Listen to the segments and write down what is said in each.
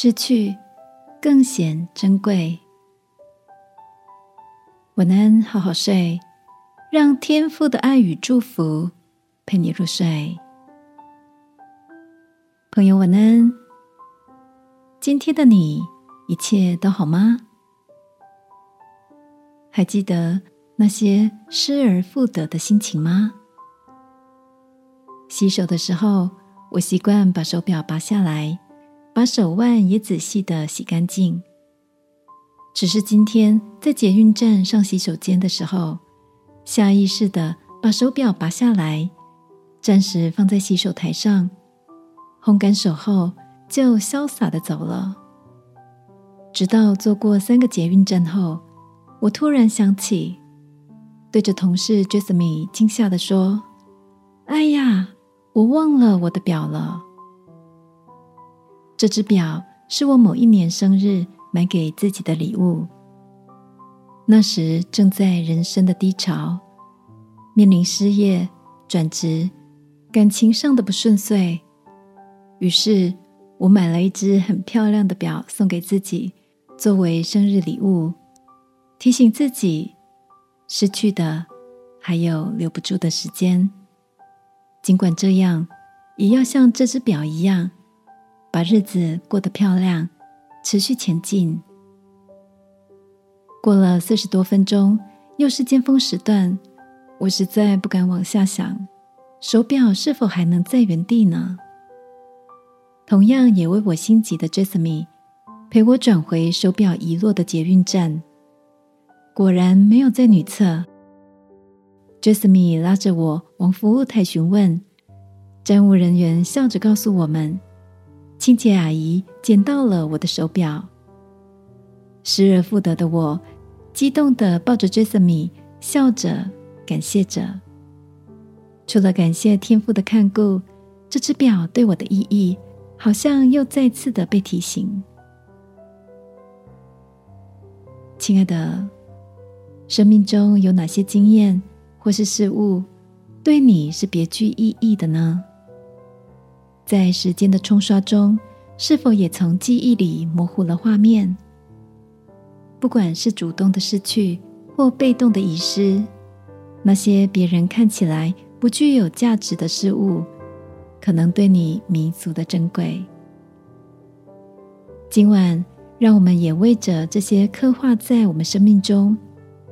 失去更显珍贵。晚安，好好睡，让天父的爱与祝福陪你入睡。朋友，晚安。今天的你一切都好吗？还记得那些失而复得的心情吗？洗手的时候，我习惯把手表拔下来，把手腕也仔细的洗干净。只是今天在捷运站上洗手间的时候，下意识的把手表拔下来，暂时放在洗手台上，烘干手后就潇洒的走了。直到坐过三个捷运站后，我突然想起，对着同事 Jasmine 惊吓的说：“哎呀，我忘了我的表了。这只表是我某一年生日。”买给自己的礼物。那时正在人生的低潮，面临失业、转职、感情上的不顺遂，于是我买了一只很漂亮的表送给自己，作为生日礼物，提醒自己失去的还有留不住的时间。尽管这样，也要像这只表一样，把日子过得漂亮。持续前进。过了四十多分钟，又是尖峰时段，我实在不敢往下想，手表是否还能在原地呢？同样也为我心急的 Jasmine 陪我转回手表遗落的捷运站，果然没有在女厕。Jasmine 拉着我往服务台询问，站务人员笑着告诉我们。清洁阿姨捡到了我的手表，失而复得的我，激动的抱着 Jasmine，笑着感谢着。除了感谢天父的看顾，这只表对我的意义，好像又再次的被提醒。亲爱的，生命中有哪些经验或是事物，对你是别具意义的呢？在时间的冲刷中，是否也从记忆里模糊了画面？不管是主动的失去，或被动的遗失，那些别人看起来不具有价值的事物，可能对你弥足的珍贵。今晚，让我们也为着这些刻画在我们生命中、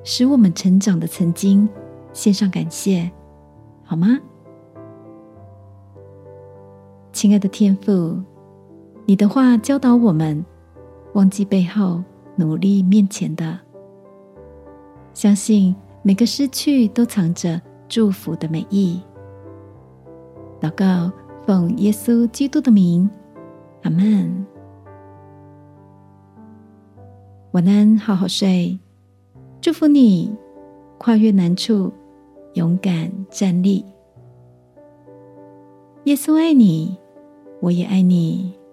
使我们成长的曾经，献上感谢，好吗？亲爱的天父，你的话教导我们：忘记背后，努力面前的。相信每个失去都藏着祝福的美意。祷告，奉耶稣基督的名，阿门。晚安，好好睡。祝福你，跨越难处，勇敢站立。耶稣爱你。我也爱你。